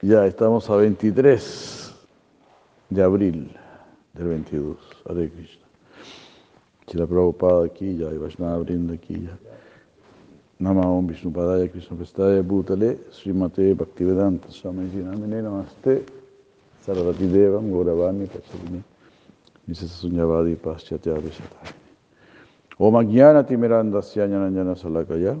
Ya estamos a 23 de abril del 22. Hare Krishna. Chila Prabhupada aquí ya, y Vaishnava Brinda aquí ya. Nama Om Vishnu Padaya Krishna Prestaya Bhutale Srimate Bhaktivedanta Swamiji Namine Namaste Sarvati Devam Gauravani Pachavini Nisasa Sunyavadi Paschatya Vishatani Om Ajnana Timiranda Syanyananjana Salakaya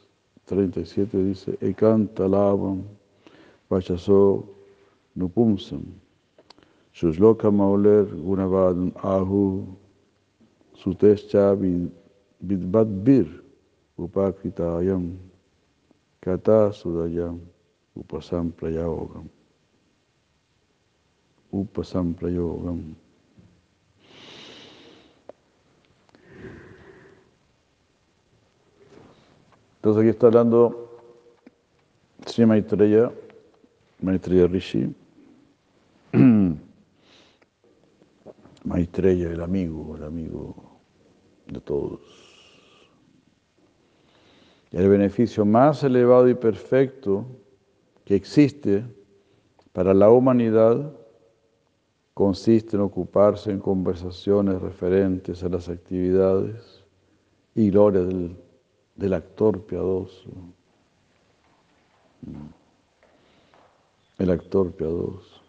37 dice, Ekanta lavam vachaso nupumsam. Shusloka mauler gunavadun ahu sutescha vidbadbir upakritayam. Kata Sudayam Upasamprayogam. Upasamprayogam. Entonces aquí está hablando Sri Maitreya, Maitreya Rishi, Maitreya, el amigo, el amigo de todos. El beneficio más elevado y perfecto que existe para la humanidad consiste en ocuparse en conversaciones referentes a las actividades y gloria del, del actor piadoso. El actor piadoso.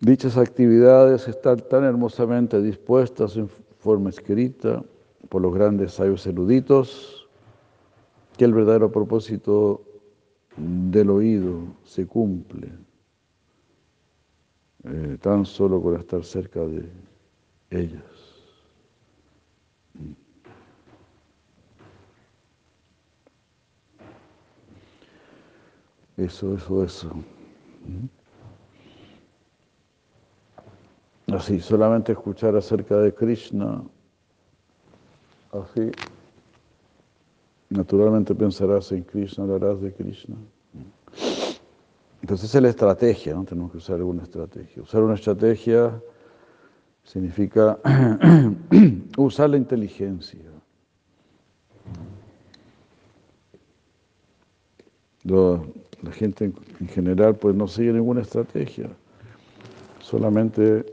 Dichas actividades están tan hermosamente dispuestas en forma escrita por los grandes sabios eruditos que el verdadero propósito del oído se cumple eh, tan solo con estar cerca de ellas. Eso, eso, eso. Así, solamente escuchar acerca de Krishna, así, naturalmente pensarás en Krishna, hablarás de Krishna. Entonces esa es la estrategia, ¿no? Tenemos que usar alguna estrategia. Usar una estrategia significa usar la inteligencia. la gente en general pues no sigue ninguna estrategia, solamente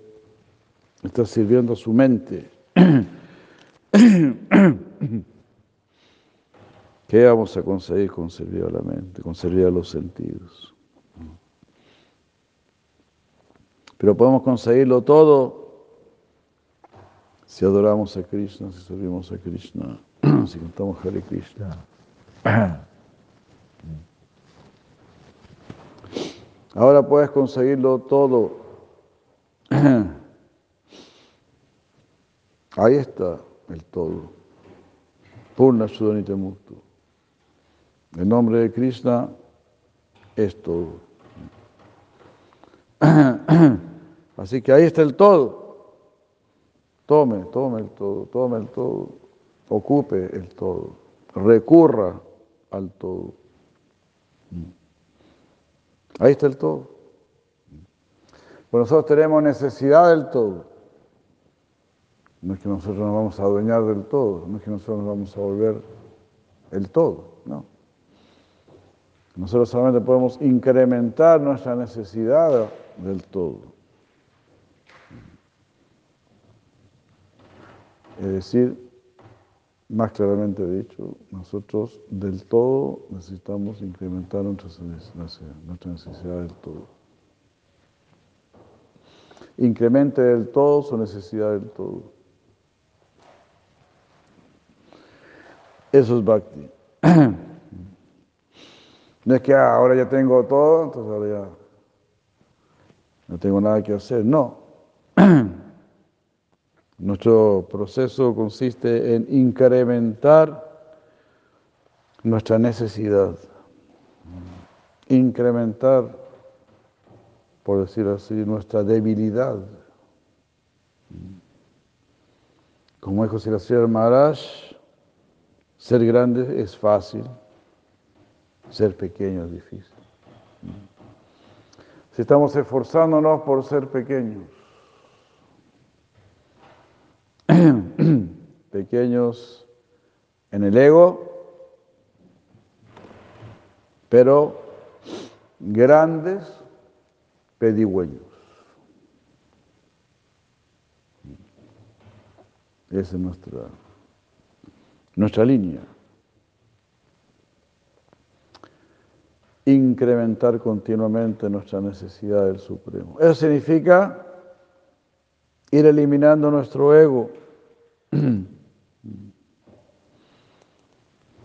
está sirviendo a su mente. ¿Qué vamos a conseguir con servir a la mente, con servir a los sentidos? Pero podemos conseguirlo todo si adoramos a Krishna, si servimos a Krishna, si cantamos Hare Krishna. Ahora puedes conseguirlo todo. Ahí está el todo. Purna Shudanite Muktu. El nombre de Krishna es todo. Así que ahí está el todo. Tome, tome el todo, tome el todo. Ocupe el todo. Recurra al todo. Ahí está el todo. Pues nosotros tenemos necesidad del todo. No es que nosotros nos vamos a adueñar del todo, no es que nosotros nos vamos a volver el todo, no. Nosotros solamente podemos incrementar nuestra necesidad del todo. Es decir, más claramente dicho, nosotros del todo necesitamos incrementar nuestra necesidad del todo. Incremente del todo su necesidad del todo. Eso es bhakti. No es que ah, ahora ya tengo todo, entonces ahora ya no tengo nada que hacer. No. Nuestro proceso consiste en incrementar nuestra necesidad, incrementar, por decir así, nuestra debilidad. Como dijo Sri Maharaj, ser grande es fácil, ser pequeño es difícil. Si estamos esforzándonos por ser pequeños, pequeños en el ego, pero grandes pedigüeños. Esa es nuestra, nuestra línea. Incrementar continuamente nuestra necesidad del Supremo. Eso significa ir eliminando nuestro ego.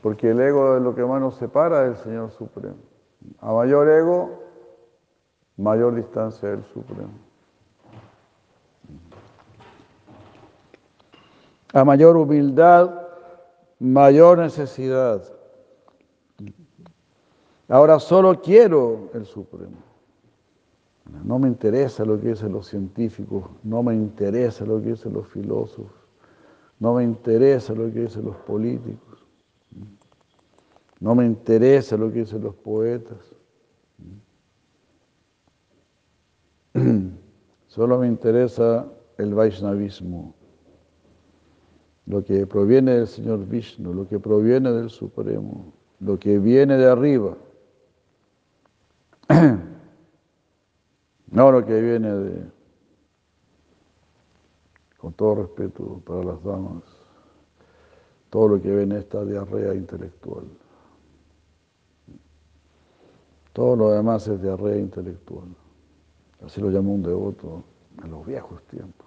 Porque el ego es lo que más nos separa del Señor Supremo. A mayor ego, mayor distancia del Supremo. A mayor humildad, mayor necesidad. Ahora solo quiero el Supremo. No me interesa lo que dicen los científicos, no me interesa lo que dicen los filósofos, no me interesa lo que dicen los políticos, no me interesa lo que dicen los poetas. Solo me interesa el Vaishnavismo, lo que proviene del Señor Vishnu, lo que proviene del Supremo, lo que viene de arriba. No lo que viene de, con todo respeto para las damas, todo lo que viene esta diarrea intelectual. Todo lo demás es diarrea intelectual. Así lo llamó un devoto en los viejos tiempos.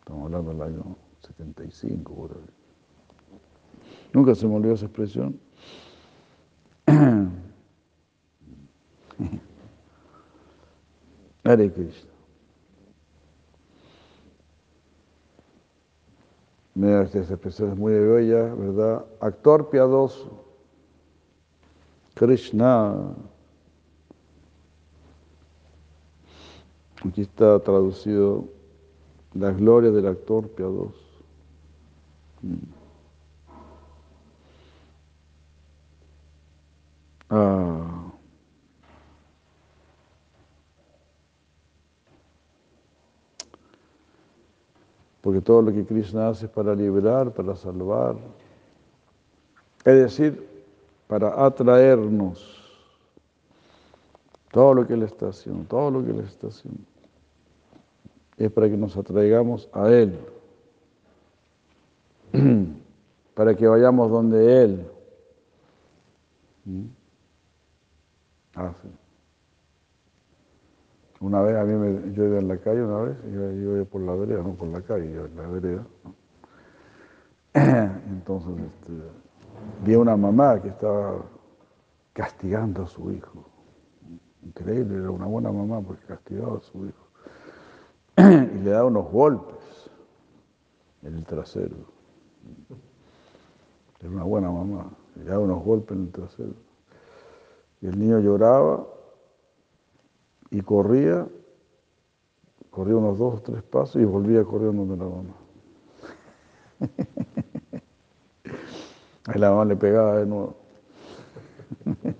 Estamos hablando del año 75, por ahí. Nunca se me olvidó esa expresión. Hare Krishna. Mira, esta expresión es muy bella, ¿verdad? Actor piadoso. Krishna. Aquí está traducido la gloria del actor piadoso. Mm. Ah. Porque todo lo que Krishna hace es para liberar, para salvar, es decir, para atraernos. Todo lo que Él está haciendo, todo lo que Él está haciendo, es para que nos atraigamos a Él, para que vayamos donde Él. ¿Mm? Ah. Una vez a mí me, yo iba en la calle, una vez, yo, iba por la vereda, no por la calle, yo en la vereda. Entonces este, vi a una mamá que estaba castigando a su hijo. Increíble, era una buena mamá porque castigaba a su hijo. Y le daba unos golpes en el trasero. Era una buena mamá, le daba unos golpes en el trasero. Y el niño lloraba y corría, corría unos dos o tres pasos y volvía corriendo donde la mamá. Ahí la mamá le pegaba de nuevo.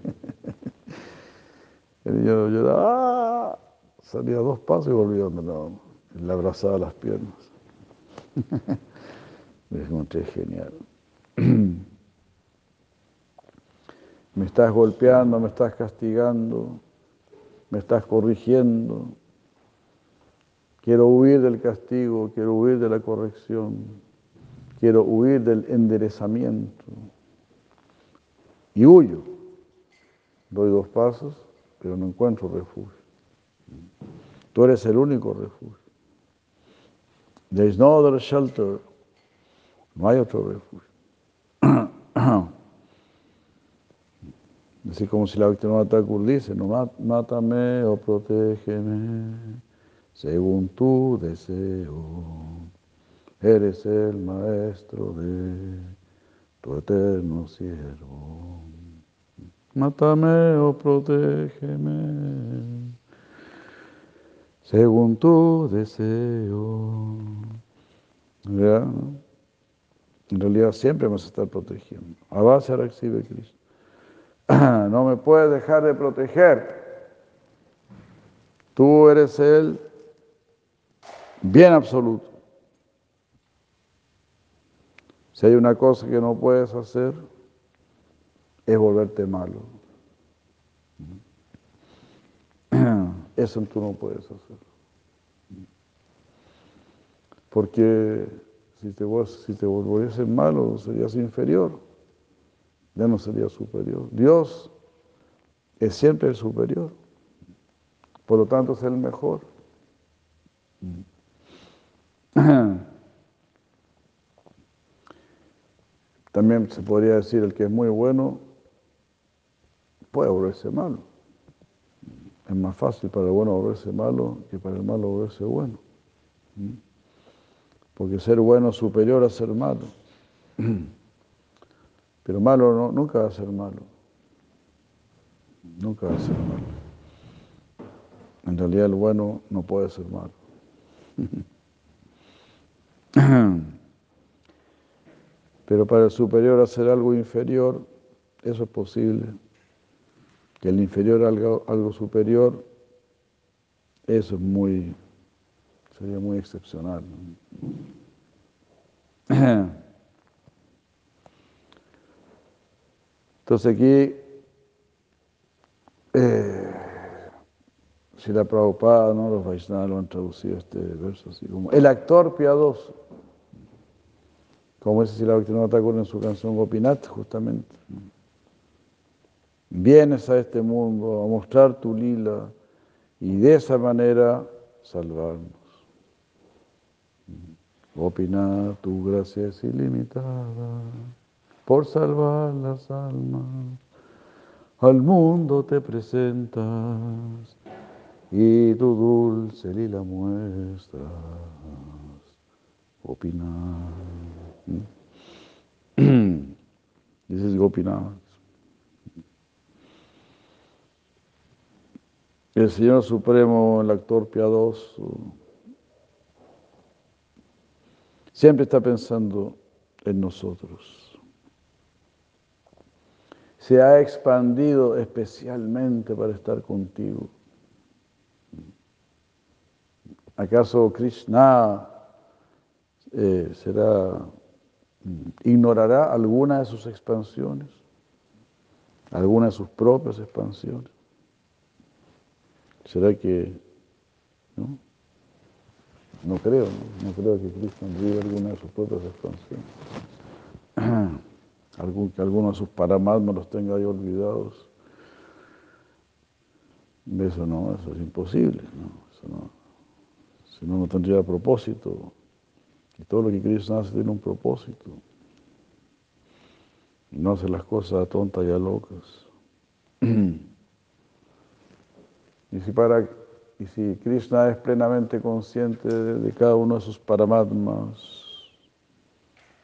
El niño lloraba, ¡ah! salía dos pasos y volvía donde la mamá. Le abrazaba las piernas. Me encontré genial. Me estás golpeando, me estás castigando me estás corrigiendo, quiero huir del castigo, quiero huir de la corrección, quiero huir del enderezamiento. Y huyo. Doy dos pasos, pero no encuentro refugio. Tú eres el único refugio. There is no other shelter. No hay otro refugio. Así como si la víctima Thakur dice, no mátame o protégeme según tu deseo. Eres el maestro de tu eterno siervo. Mátame o protégeme según tu deseo. ¿Ya? En realidad siempre vamos a estar protegiendo. A base recibe Cristo. No me puedes dejar de proteger. Tú eres el bien absoluto. Si hay una cosa que no puedes hacer, es volverte malo. Eso tú no puedes hacer. Porque si te, si te volviese malo, serías inferior. Ya no serías superior. Dios es siempre el superior. Por lo tanto, es el mejor. También se podría decir el que es muy bueno puede volverse malo. Es más fácil para el bueno volverse malo que para el malo volverse bueno. Porque ser bueno es superior a ser malo. Pero malo nunca va a ser malo. Nunca va a ser malo. En realidad el bueno no puede ser malo. Pero para el superior hacer algo inferior, eso es posible. Que el inferior algo, algo superior, eso es muy, sería muy excepcional. Entonces aquí, eh, si la Prabhupada, ¿no? los Vaishnavas lo han traducido este verso así como el actor piadoso como dice la Bhaktivinoda Thakur en su canción Gopinath, justamente. Vienes a este mundo a mostrar tu lila y de esa manera salvarnos. Gopinath, tu gracia es ilimitada por salvar las almas. Al mundo te presentas y tu dulce lila muestras. Gopinath. This is Gopinath. El Señor Supremo, el actor piadoso, siempre está pensando en nosotros. Se ha expandido especialmente para estar contigo. ¿Acaso Krishna eh, será ignorará alguna de sus expansiones, alguna de sus propias expansiones. ¿Será que no? No creo, no, creo que Cristo olvide alguna de sus propias expansiones. Algún, que alguno de sus paramatmas los tenga ahí olvidados. Eso no, eso es imposible, ¿no? Eso no. Si no, no tendría propósito. Y todo lo que Cristo hace tiene un propósito. Y no hace las cosas tontas y a locas. y si para y si Krishna es plenamente consciente de, cada uno de sus paramatmas,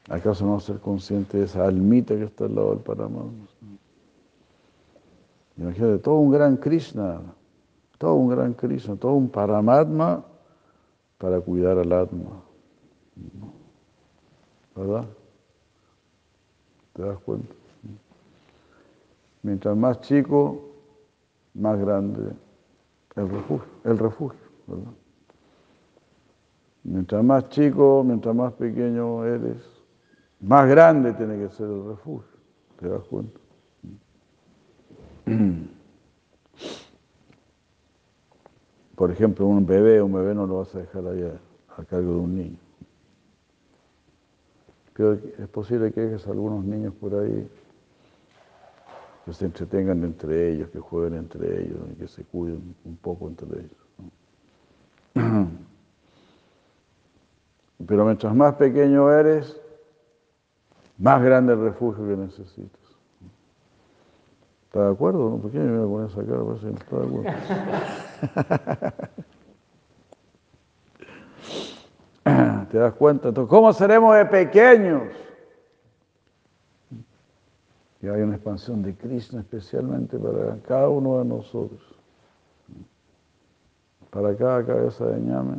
¿acaso no ser consciente de esa almita que está al lado del paramatma? Imagínate, todo un gran Krishna, todo un gran Krishna, todo un paramatma para cuidar al atma. ¿Verdad? ¿Te das cuenta? Mientras más chico, más grande el refugio, el refugio, ¿verdad? Mientras más chico, mientras más pequeño eres, más grande tiene que ser el refugio. ¿Te das cuenta? Por ejemplo, un bebé, un bebé no lo vas a dejar allá a cargo de un niño. Pero es posible que dejes algunos niños por ahí que se entretengan entre ellos, que jueguen entre ellos que se cuiden un poco entre ellos. Pero mientras más pequeño eres, más grande el refugio que necesitas. ¿Estás de acuerdo? ¿Por qué me voy a poner esa cara? Parece no está de acuerdo. ¿Te das cuenta? Entonces, ¿cómo seremos de pequeños? que hay una expansión de Krishna especialmente para cada uno de nosotros. Para cada cabeza de ñame,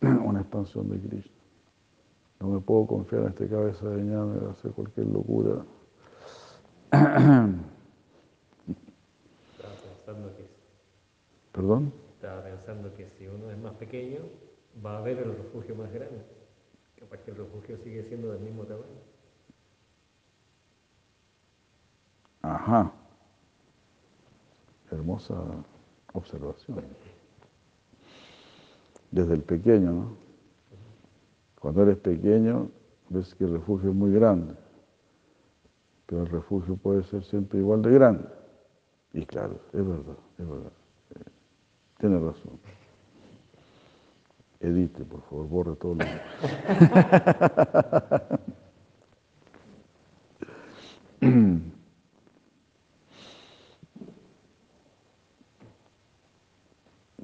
una expansión de Krishna. No me puedo confiar en este cabeza de ñame de hacer cualquier locura. Estaba pensando que, ¿Perdón? estaba pensando que si uno es más pequeño, va a ver el refugio más grande. Capaz que el refugio sigue siendo del mismo tamaño. Ajá. Hermosa observación. Desde el pequeño, ¿no? Cuando eres pequeño, ves que el refugio es muy grande, pero el refugio puede ser siempre igual de grande. Y claro, es verdad, es verdad. Eh, Tiene razón. Edite, por favor, borre todo lo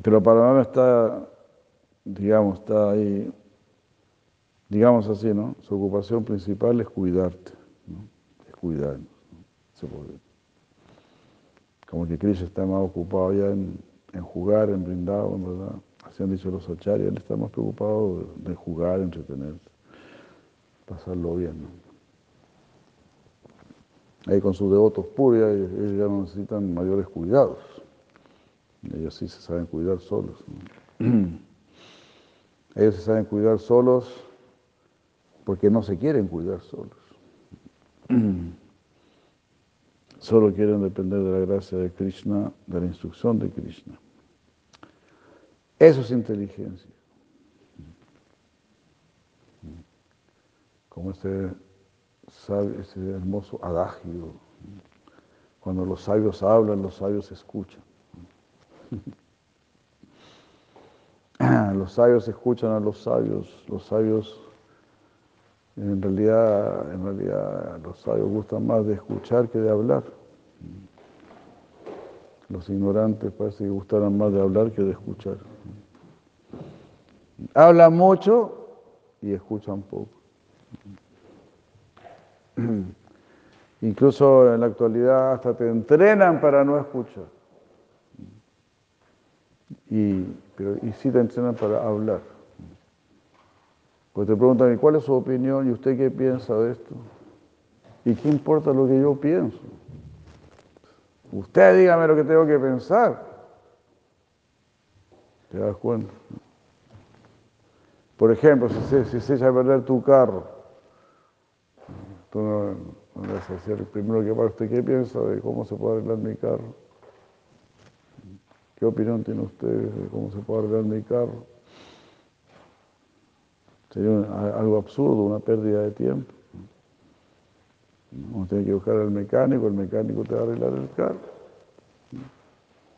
Pero para Mama está, digamos, está ahí, digamos así, ¿no? Su ocupación principal es cuidarte. Es cuidarnos. ¿no? Como que Krishna está más ocupado ya en, jugar, en brindar, verdad. Así han dicho los acharyas, él está más preocupado de, jugar, entretenerse, pasarlo bien. Ahí con sus devotos puros, ya- ellos ya no necesitan mayores cuidados. Ellos sí se saben cuidar solos. Ellos se saben cuidar solos porque no se quieren cuidar solos. Solo quieren depender de la gracia de Krishna, de la instrucción de Krishna. Eso es inteligencia. Como ese, sabio- ese hermoso adagio. Cuando los sabios hablan, los sabios escuchan. Los sabios escuchan a los sabios, los sabios, en realidad, en realidad los sabios gustan más de escuchar que de hablar. Los ignorantes parece que gustaran más de hablar que de escuchar. Hablan mucho y escuchan poco. Incluso en la actualidad hasta te entrenan para no escuchar. Y, pero, y sí te entrenan para hablar. Pues te preguntan, ¿y cuál es su opinión? ¿Y usted qué piensa de esto? ¿Y qué importa lo que yo pienso? Usted dígame lo que tengo que pensar. ¿Te das cuenta? Por ejemplo, si se, si se echa a perder tu carro, tú no, no vas a decir primero que para usted qué piensa de cómo se puede arreglar mi carro. ¿Qué opinión tiene usted de cómo se puede arreglar mi carro? Sería algo absurdo, una pérdida de tiempo. Uno tiene que buscar al mecánico, el mecánico te va a arreglar el carro.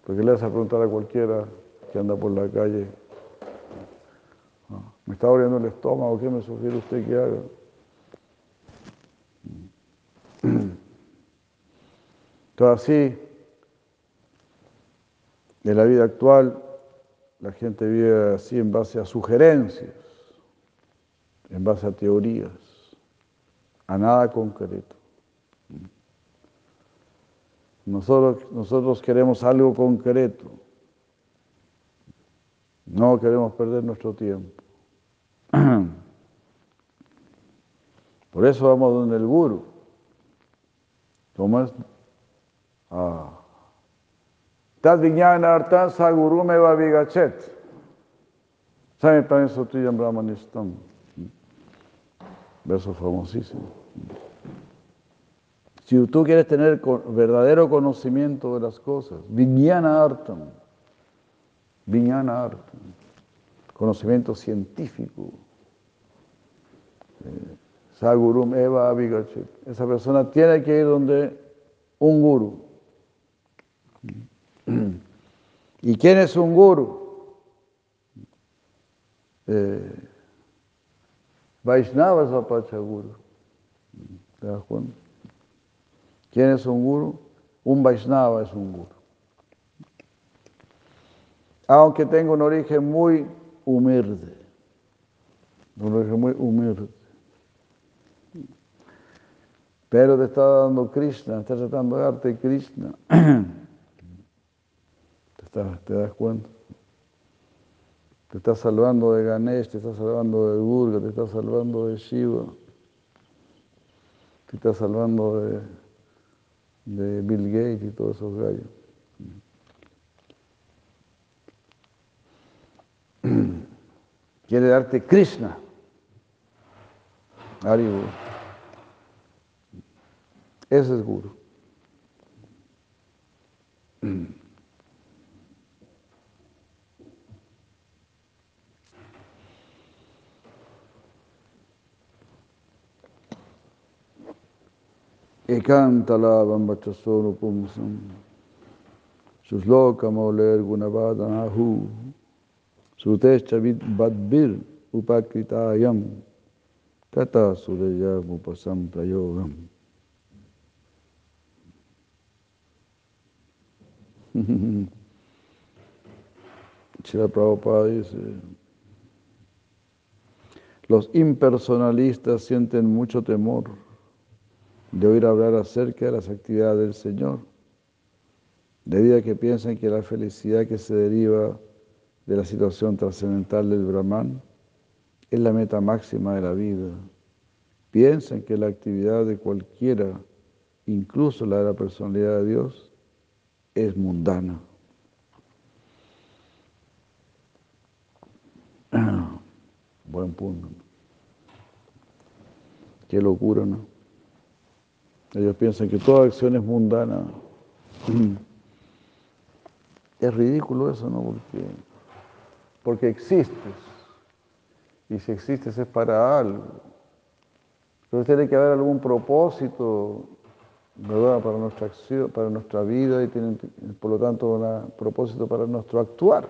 Porque le vas a preguntar a cualquiera que anda por la calle, "Ah, me está doliendo el estómago, ¿qué me sugiere usted que haga? Entonces así, en la vida actual, la gente vive así en base a sugerencias, en base a teorías, a nada concreto. Nosotros, nosotros queremos algo concreto, no queremos perder nuestro tiempo. Por eso vamos donde el guru. ¿Cómo es? Ah. Tad artan sa guru me va vigachet. Samipani Sotuyam Brahmanistam. Verso famosísimo. Si tú quieres tener verdadero conocimiento de las cosas, Vijnana Artam, Vijnana Artam, conocimiento científico, eh, Sagurum Eva Abhigachet. Esa persona tiene que ir donde un guru. ¿Y quién es un guru? Eh, Vaishnava es Apacha Guru. ¿Te das cuenta? ¿Quién es un guru? Un Vaishnava es un guru. Aunque tenga un origen muy humilde. Un origen muy humilde. Pero te está dando Krishna, está tratando de darte Krishna. ¿Te, ¿Te das cuenta? Te está salvando de Ganesh, te está salvando de Durga, te está salvando de Shiva, te está salvando de, de Bill Gates y todos esos gallos. Quiere darte Krishna. Aribu. Ese es Guru. Ekantalavam vachasonu pumsam Suslokam gunavadanahu Sutescha vadbir upakritayam Tata suraya upasam prayogam. Chila Prabhupada dice, los impersonalistas sienten mucho temor de oír hablar acerca de las actividades del Señor, debido a que piensan que la felicidad que se deriva de la situación trascendental del Brahman es la meta máxima de la vida. Piensan que la actividad de cualquiera, incluso la de la personalidad de Dios, es mundana. Buen punto. Qué locura, ¿no? Ellos piensan que toda acción es mundana. Es ridículo eso, ¿no? Porque, porque existes. Y si existes es para algo. Entonces tiene que haber algún propósito, ¿verdad? Para nuestra acción, para nuestra vida y tiene, por lo tanto, un propósito para nuestro actuar.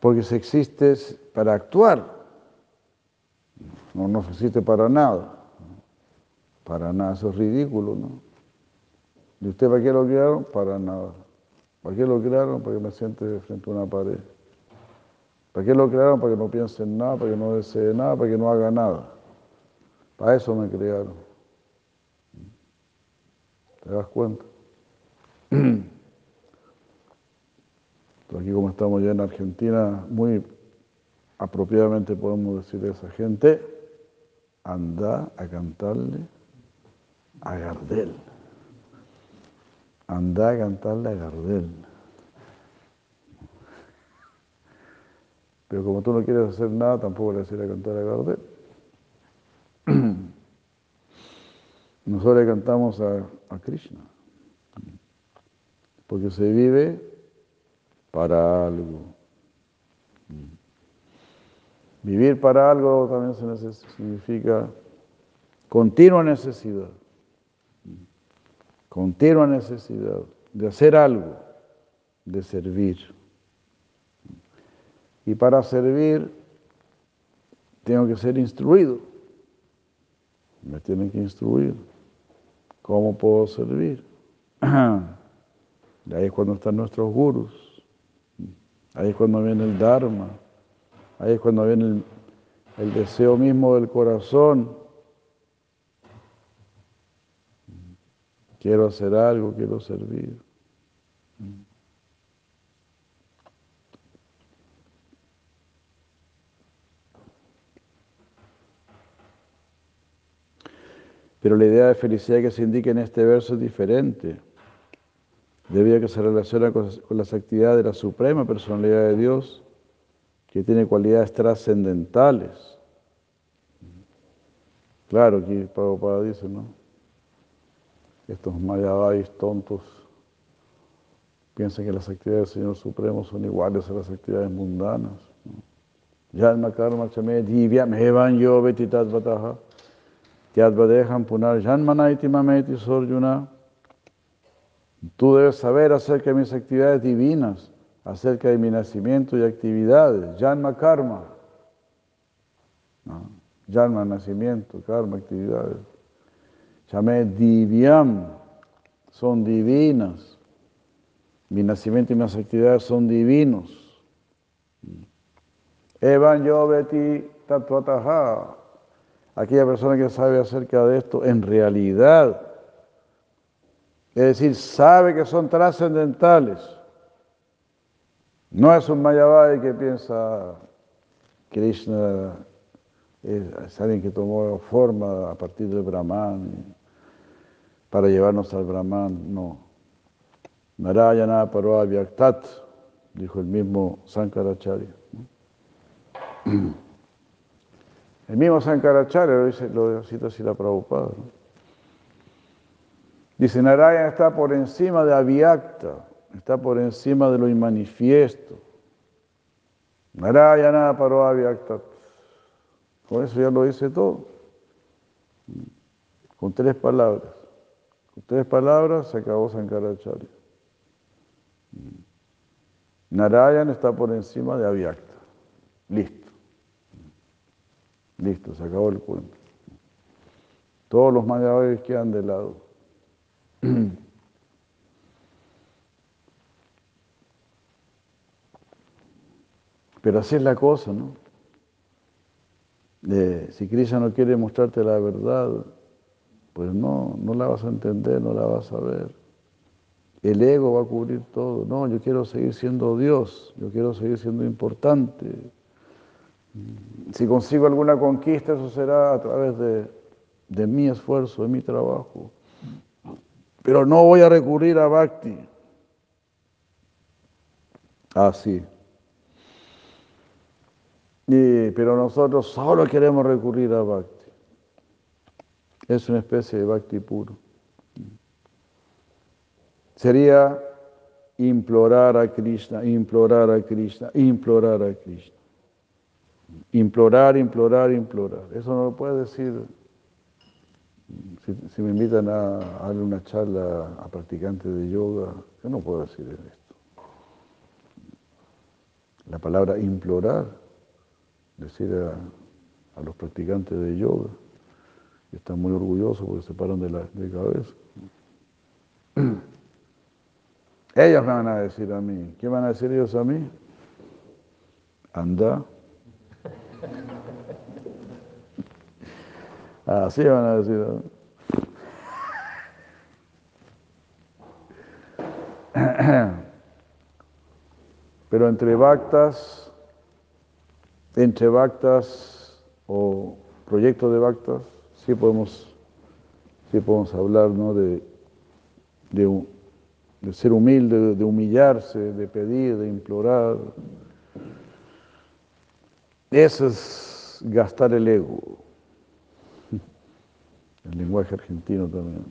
Porque si existes para actuar, no, no existe para nada. Para nada, eso es ridículo, ¿no? ¿Y usted para qué lo crearon? Para nada. ¿Para qué lo crearon? Para que me siente frente a una pared. ¿Para qué lo crearon? Para que no piense en nada, para que no desee nada, para que no haga nada. Para eso me crearon. ¿Te das cuenta? aquí como estamos ya en Argentina, muy apropiadamente podemos decir a esa gente, anda a cantarle a Gardel. Anda a cantarle a Gardel. Pero como tú no quieres hacer nada, tampoco le vas cantar a Gardel. Nosotros le cantamos a Krishna. Porque se vive para algo. Vivir para algo también significa continua necesidad continua necesidad de hacer algo, de servir. Y para servir tengo que ser instruido. Me tienen que instruir. ¿Cómo puedo servir? ahí es cuando están nuestros gurus. Ahí es cuando viene el Dharma. Ahí es cuando viene el, deseo mismo del corazón Quiero hacer algo, quiero servir. Pero la idea de felicidad que se indica en este verso es diferente. Debido a que se relaciona con, las actividades de la suprema personalidad de Dios, que tiene cualidades trascendentales. Claro, aquí Prabhupada dice, ¿no? Estos mayavais tontos piensan que las actividades del Señor Supremo son iguales a las actividades mundanas. Yalma karma chame divya mevan yo vetitat vataha tyadvadeham punar janmanaiti mameti sorjuna. Tú debes saber acerca de mis actividades divinas, acerca de mi nacimiento y actividades. Janma karma. Janma, nacimiento, karma, actividades. Chame divyam, son divinas. Mi nacimiento y mis actividades son divinos. Evan yoveti tatuataha. aquella persona que sabe acerca de esto en realidad, es decir, sabe que son trascendentales. No es un Mayavadi que piensa Krishna es, alguien que tomó forma a partir del Brahman para llevarnos al Brahman, no. Narayana Parvavyaktat, dijo el mismo Sankaracharya. El mismo Sankaracharya lo, dice, lo cita así la Prabhupada. Dice, Narayana está por encima de Avyakta, está por encima de lo inmanifiesto. Narayana Parvavyaktat. Con eso ya lo dice todo. Con tres palabras. Tres palabras se acabó Sankaracharya. Narayan está por encima de Avyakta. Listo. Listo, se acabó el cuento. Todos los Mayavadis quedan de lado. Pero así es la cosa, ¿no? si Krishna no quiere mostrarte la verdad, pues no, no la vas a entender, no la vas a ver. El ego va a cubrir todo. No, yo quiero seguir siendo Dios, yo quiero seguir siendo importante. Si consigo alguna conquista, eso será a través de, de mi esfuerzo, de mi trabajo. Pero no voy a recurrir a Bhakti. Ah, pero nosotros solo queremos recurrir a Bhakti. Es una especie de Bhakti puro. Sería implorar a Krishna, implorar a Krishna, implorar a Krishna. Implorar, implorar, implorar. Eso no lo puede decir. Si, me invitan a, darle una charla a practicantes de yoga, yo no puedo decir esto. La palabra implorar decir a, los practicantes de yoga, están muy orgullosos porque se paran de la de cabeza. Ellos me van a decir a mí, ¿qué van a decir ellos a mí? Anda. Así van a decir a mí. Pero entre bactas entre bactas o proyectos de bactas, sí podemos, sí podemos hablar de, de, ser humilde, de, humillarse, de pedir, de implorar. Eso es gastar el ego. El lenguaje argentino también.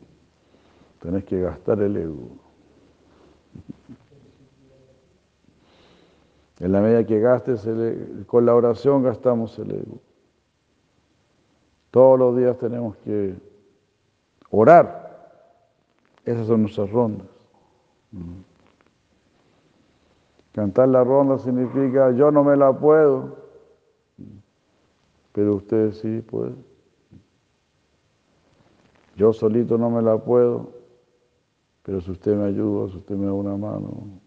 Tenés que gastar el ego. En la medida que gastes con la oración gastamos el ego. Todos los días tenemos que orar. Esas son nuestras rondas. Cantar la ronda significa yo no me la puedo, pero usted sí puede. Yo solito no me la puedo, pero si usted me ayuda, si usted me da una mano,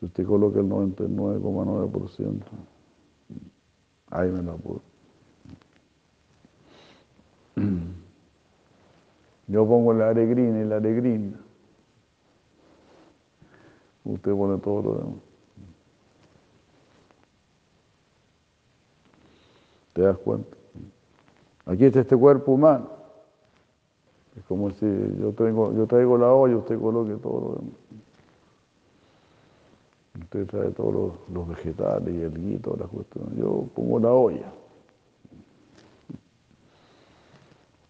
si usted coloca el 99,9%, ahí me la puedo. Yo pongo la aregrina y la aregrina. Usted pone todo lo demás. ¿Te das cuenta? Aquí está este cuerpo humano. Es como si yo, traigo la olla usted coloque todo lo demás. Usted trae todos los, vegetales y el guito, la cuestión. Yo pongo la olla.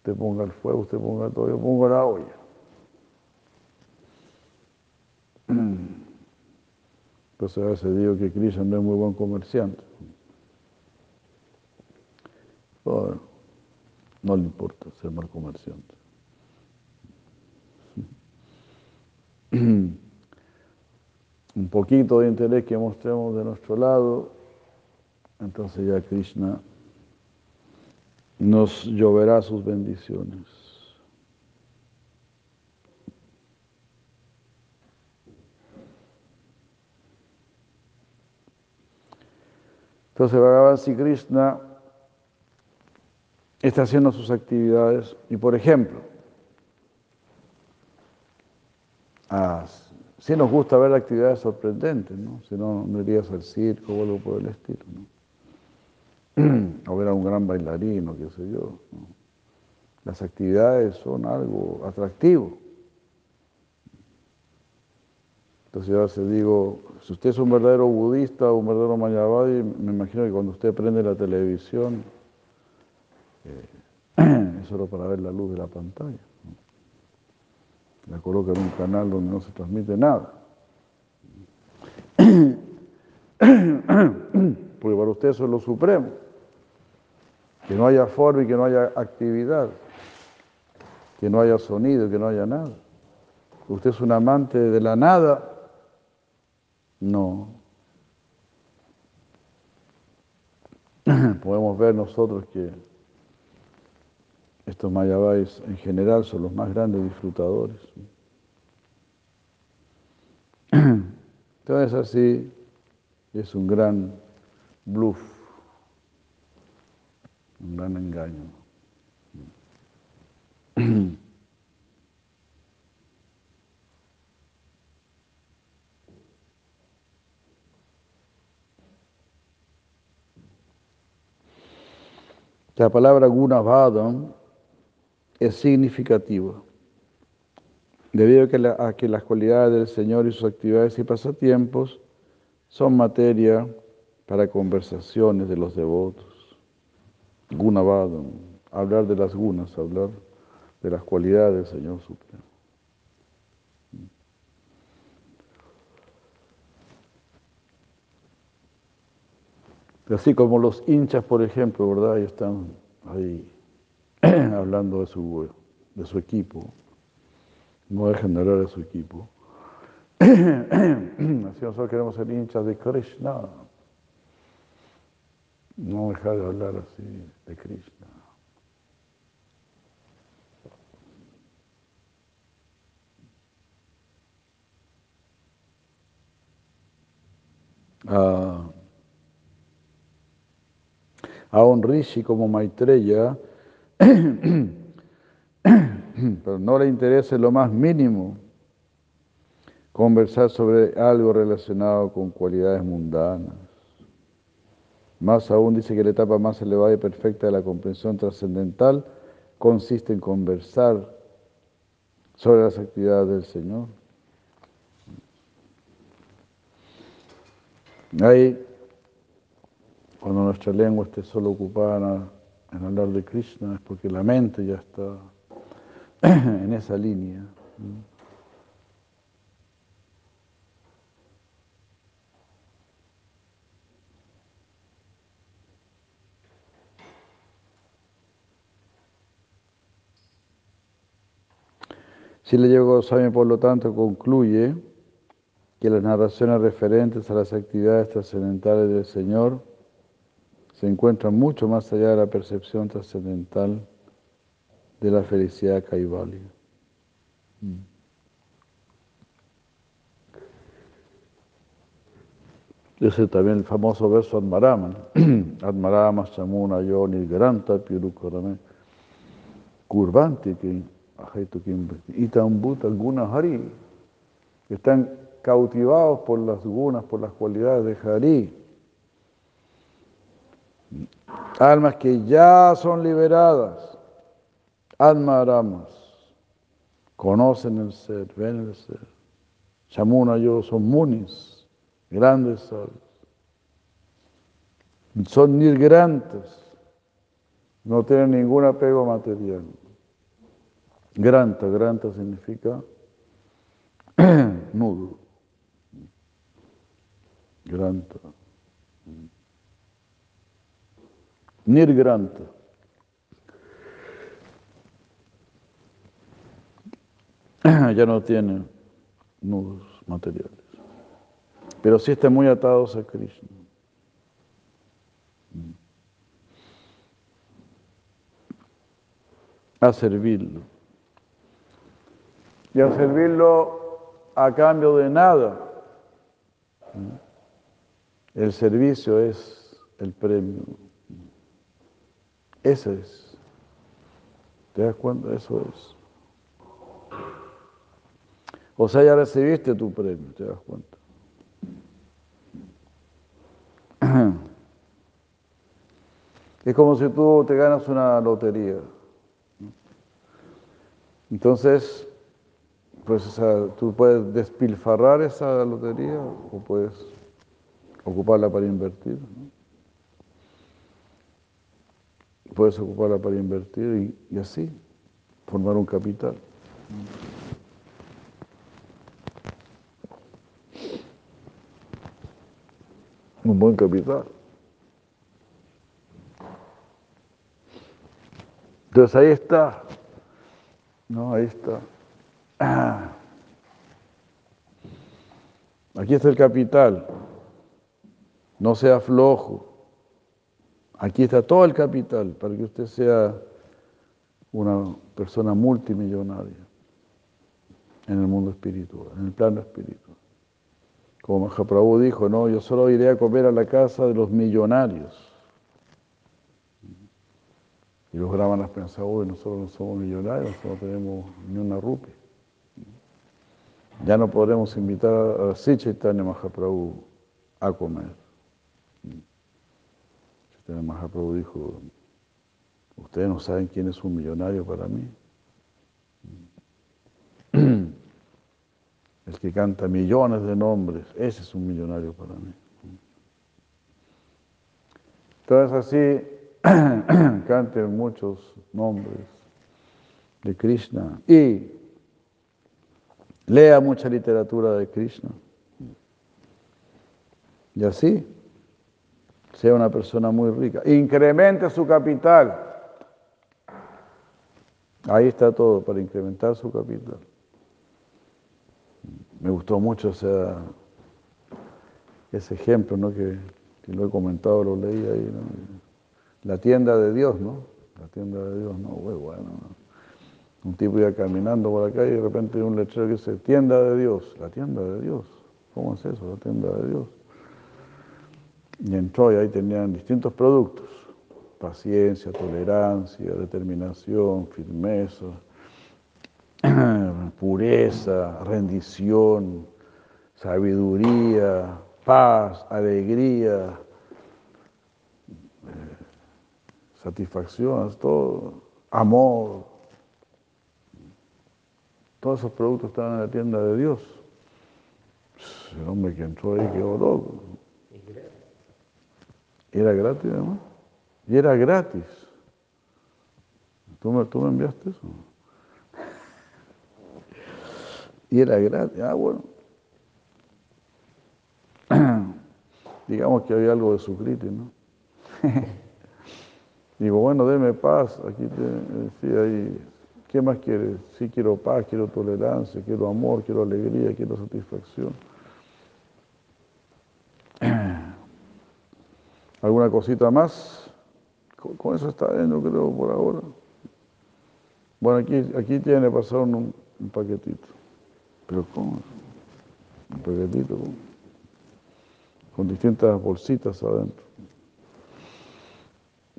Usted ponga el fuego, usted ponga todo, yo pongo la olla. Entonces a veces digo que Krishna no es muy buen comerciante. Bueno, no le importa ser mal comerciante. un poquito de interés que mostremos de nuestro lado, entonces ya Krishna nos lloverá sus bendiciones. Entonces Bhagavan Sri Krishna está haciendo sus actividades y, por ejemplo, ah, si nos gusta ver actividades sorprendentes, ¿no? Si no, no irías al circo o algo por el estilo, ¿no? O ver a un gran bailarín qué sé yo. Las actividades son algo atractivo. Entonces yo a veces digo, si usted es un verdadero budista o un verdadero mayavadi, me imagino que cuando usted prende la televisión, eh, es solo para ver la luz de la pantalla. La coloca en un canal donde no se transmite nada. Porque para usted eso es lo supremo. Que no haya forma y que no haya actividad. Que no haya sonido, que no haya nada. Usted es un amante de la nada no. Podemos ver nosotros que estos mayabais en general son los más grandes disfrutadores. Entonces así es un gran bluff, un gran engaño. La palabra Gunavadam es significativa, debido a que, las cualidades del Señor y sus actividades y pasatiempos son materia para conversaciones de los devotos. Gunavadam, hablar de las gunas, hablar de las cualidades del Señor Supremo. Así como los hinchas, por ejemplo, ¿verdad? Y están ahí hablando de su, de su equipo. No de hablar de su equipo. Así nosotros queremos ser hinchas de Krishna. No dejar de hablar así de Krishna. Ah, a un rishi como Maitreya, pero no le interesa lo más mínimo conversar sobre algo relacionado con cualidades mundanas. Más aún dice que la etapa más elevada y perfecta de la comprensión trascendental consiste en conversar sobre las actividades del Señor. Ahí cuando nuestra lengua esté solo ocupada en hablar de Krishna es porque la mente ya está en esa línea. Le llegó Goswami, por lo tanto, concluye que las narraciones referentes a las actividades trascendentales del Señor se encuentra mucho más allá de la percepción trascendental de la felicidad caivalia. Ese también el famoso verso Admarama. Admarama Samuna Yoni Granta Pirukarame Kurvanti Itambuta Hari. Están cautivados por las gunas, por las cualidades de Hari Almas que ya son liberadas, almas conocen el ser, ven el ser. Chamuna yo son munis, grandes sabios. Son nirgrantes, no tienen ningún apego material. Granta, granta significa nudo. Granta. Nirgranta. Ya no tiene nudos materiales. Pero sí están muy atados a Krishna. A servirlo. Y a servirlo a cambio de nada. El servicio es el premio. Esa es ¿Te das cuenta? Eso es. O sea, ya recibiste tu premio, ¿te das cuenta? Es como si tú te ganas una lotería. Entonces, pues tú puedes despilfarrar esa lotería o puedes ocuparla para invertir. Puedes ocuparla para invertir y, y así formar un capital. Un buen capital. Entonces ahí está. No, ahí está. Aquí está el capital. No sea flojo. Aquí está todo el capital para que usted sea una persona multimillonaria en el mundo espiritual, en el plano espiritual. Como Mahaprabhu dijo, no, yo solo iré a comer a la casa de los millonarios. Y los brahmanas pensaban, uy, nosotros no somos millonarios, nosotros no tenemos ni una rupia. Ya no podremos invitar a Sichaitanya Mahaprabhu a comer. Chaitanya Mahaprabhu dijo, ustedes no saben quién es un millonario para mí. El que canta millones de nombres, ese es un millonario para mí. Entonces así canten muchos nombres de Krishna y lea mucha literatura de Krishna. Y así sea una persona muy rica. Incremente su capital. Ahí está todo, para incrementar su capital. Me gustó mucho ese, ejemplo, ¿no? que, lo he comentado, lo leí ahí. ¿no? La tienda de Dios, ¿no? La tienda de Dios, no, muy bueno. Un tipo iba caminando por acá y de repente un letrero que dice, tienda de Dios, la tienda de Dios. ¿Cómo es eso, la tienda de Dios? Y entró y ahí tenían distintos productos, paciencia, tolerancia, determinación, firmeza, pureza, rendición, sabiduría, paz, alegría, satisfacción, todo, amor. Todos esos productos estaban en la tienda de Dios. El hombre que entró ahí quedó loco. Era gratis además. Y era gratis. ¿Tú me, tú me enviaste eso? Y era gratis. Ah, bueno. Digamos que había algo de su crítica, ¿no? Digo, bueno, deme paz. Aquí te decía ahí, ¿qué más quieres? Sí, quiero paz, quiero tolerancia, quiero amor, quiero alegría, quiero satisfacción. ¿Alguna cosita más? Con eso está yo creo, por ahora. Bueno, aquí, aquí tiene pasado un, un paquetito. ¿Pero cómo? Un paquetito con distintas bolsitas adentro.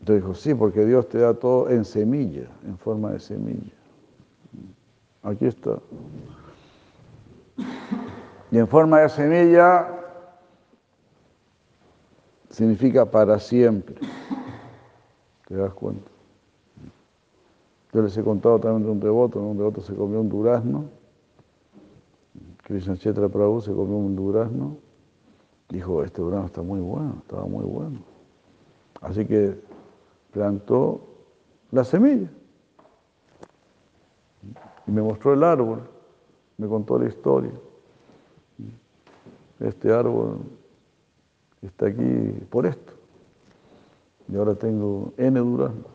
Entonces dijo, sí, porque Dios te da todo en semilla, en forma de semilla. Aquí está. Y en forma de semilla significa para siempre. ¿Te das cuenta? Yo les he contado también de un devoto, un devoto se comió un durazno, Krishna Chetra Prabhu se comió un durazno, dijo, este durazno está muy bueno, estaba muy bueno. Así que plantó la semilla. Y me mostró el árbol, me contó la historia. Este árbol está aquí por esto. Y ahora tengo N duraznos.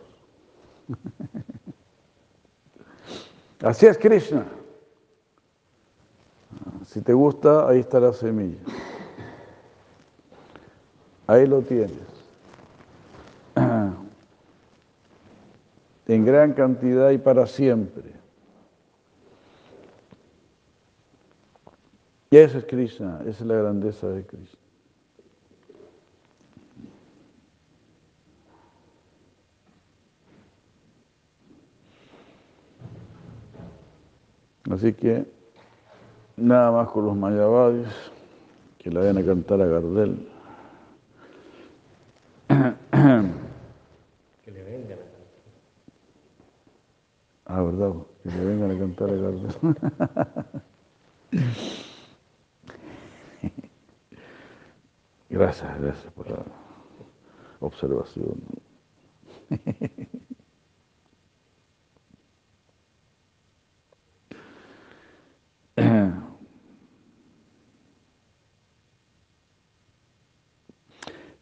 Así es Krishna. Si te gusta, ahí está la semilla. Ahí lo tienes. en gran cantidad y para siempre. Y eso es Krishna, esa es la grandeza de Krishna. Así que nada más con los mayavadis que le vayan a cantar a Gardel. Que le vengan a cantar. Ah, ¿verdad? Que le vengan a cantar a Gardel. Gracias, gracias por la observación.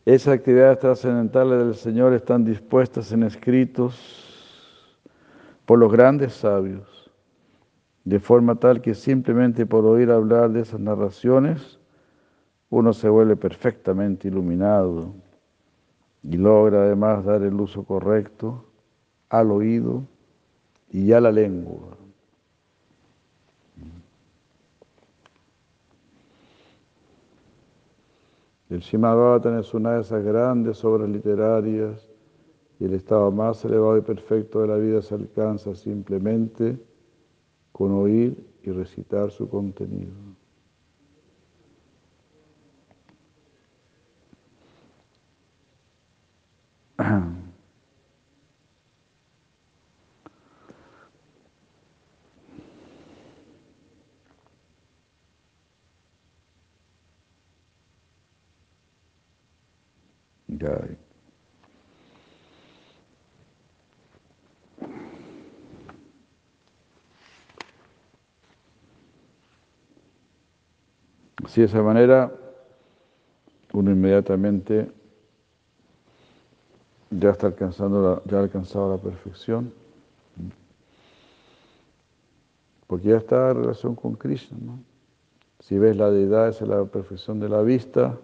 Esas actividades trascendentales del Señor están dispuestas en escritos por los grandes sabios, de forma tal que simplemente por oír hablar de esas narraciones, uno se vuelve perfectamente iluminado y logra además dar el uso correcto al oído y a la lengua. El Shimabhatan es una de esas grandes obras literarias y el estado más elevado y perfecto de la vida se alcanza simplemente con oír y recitar su contenido. Ya. Así de esa manera uno inmediatamente ya está alcanzando la, ya ha alcanzado la perfección. Porque ya está en relación con Krishna. ¿no? Si ves la deidad, es la perfección de la vista.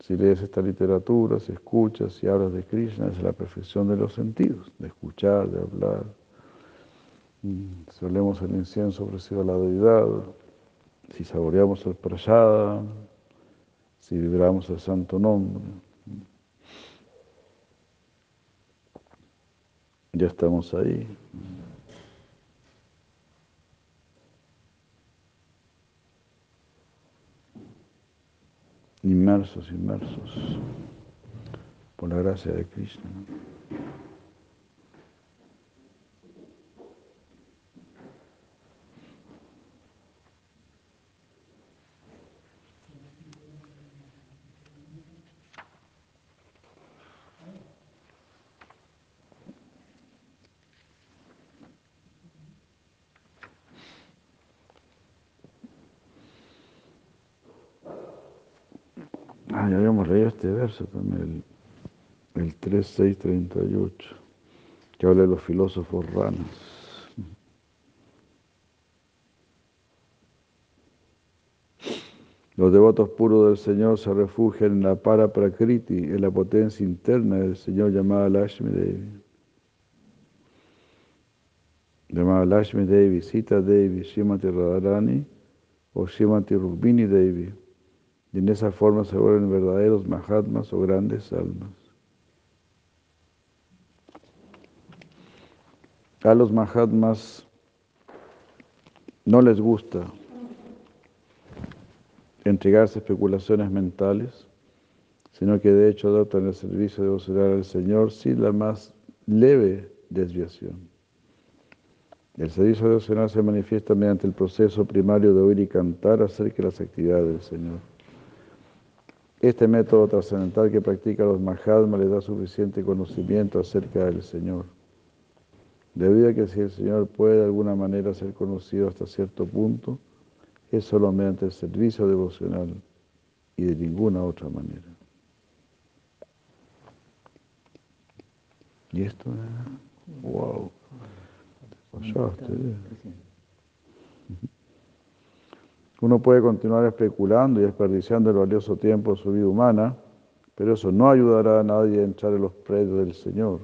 Si lees esta literatura, si escuchas, si hablas de Krishna, es la perfección de los sentidos, de escuchar, de hablar. Si olemos el incienso ofrecido a la deidad, si saboreamos el prasada, si vibramos el santo nombre. Ya estamos ahí. Inmersos, inmersos por la gracia de Krishna. también, el, el 3638, que habla de los filósofos ranas. Los devotos puros del Señor se refugian en la Paraprakriti, en la potencia interna del Señor llamada Lashmi Devi. Llamada Lashmi Devi, Sita Devi, Shimati Radharani o Shimati Rubini Devi. Y en esa forma se vuelven verdaderos Mahatmas o grandes almas. A los Mahatmas no les gusta entregarse a especulaciones mentales, sino que de hecho adoptan el servicio devocional al Señor sin la más leve desviación. El servicio devocional se manifiesta mediante el proceso primario de oír y cantar acerca de las actividades del Señor. Este método trascendental que practican los Mahatmas les da suficiente conocimiento acerca del Señor. Debido a que si el Señor puede de alguna manera ser conocido hasta cierto punto, es solo mediante el servicio devocional y de ninguna otra manera. ¿Y esto? ¡Wow! Pasaste. Uno puede continuar especulando y desperdiciando el valioso tiempo de su vida humana, pero eso no ayudará a nadie a entrar en los predios del Señor.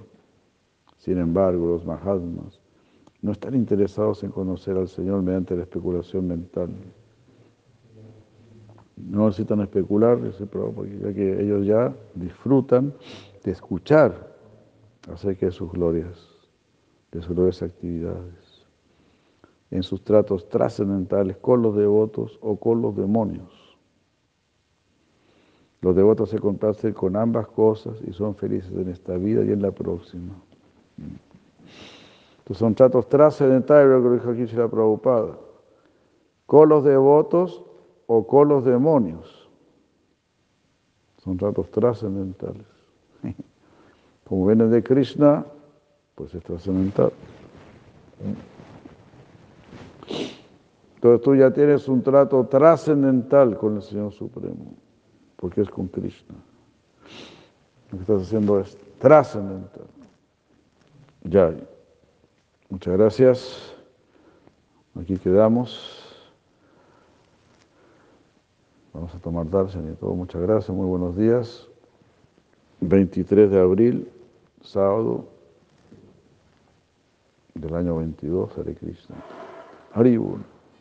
Sin embargo, los Mahatmas no están interesados en conocer al Señor mediante la especulación mental. No necesitan especular, porque que ellos ya disfrutan de escuchar acerca de sus glorias, de sus glorias actividades. En sus tratos trascendentales con los devotos o con los demonios. Los devotos se complacen con ambas cosas y son felices en esta vida y en la próxima. Son tratos trascendentales, lo que dijo aquí la Prabhupada, con los devotos o con los demonios. Son tratos trascendentales. Como vienen de Krishna, pues es trascendental. Entonces tú ya tienes un trato trascendental con el Señor Supremo, porque es con Krishna. Lo que estás haciendo es trascendental. Ya. Muchas gracias. Aquí quedamos. Vamos a tomar darshan y todo. Muchas gracias. Muy buenos días. 23 de abril, sábado del año 22, Hare Krishna. Haribur.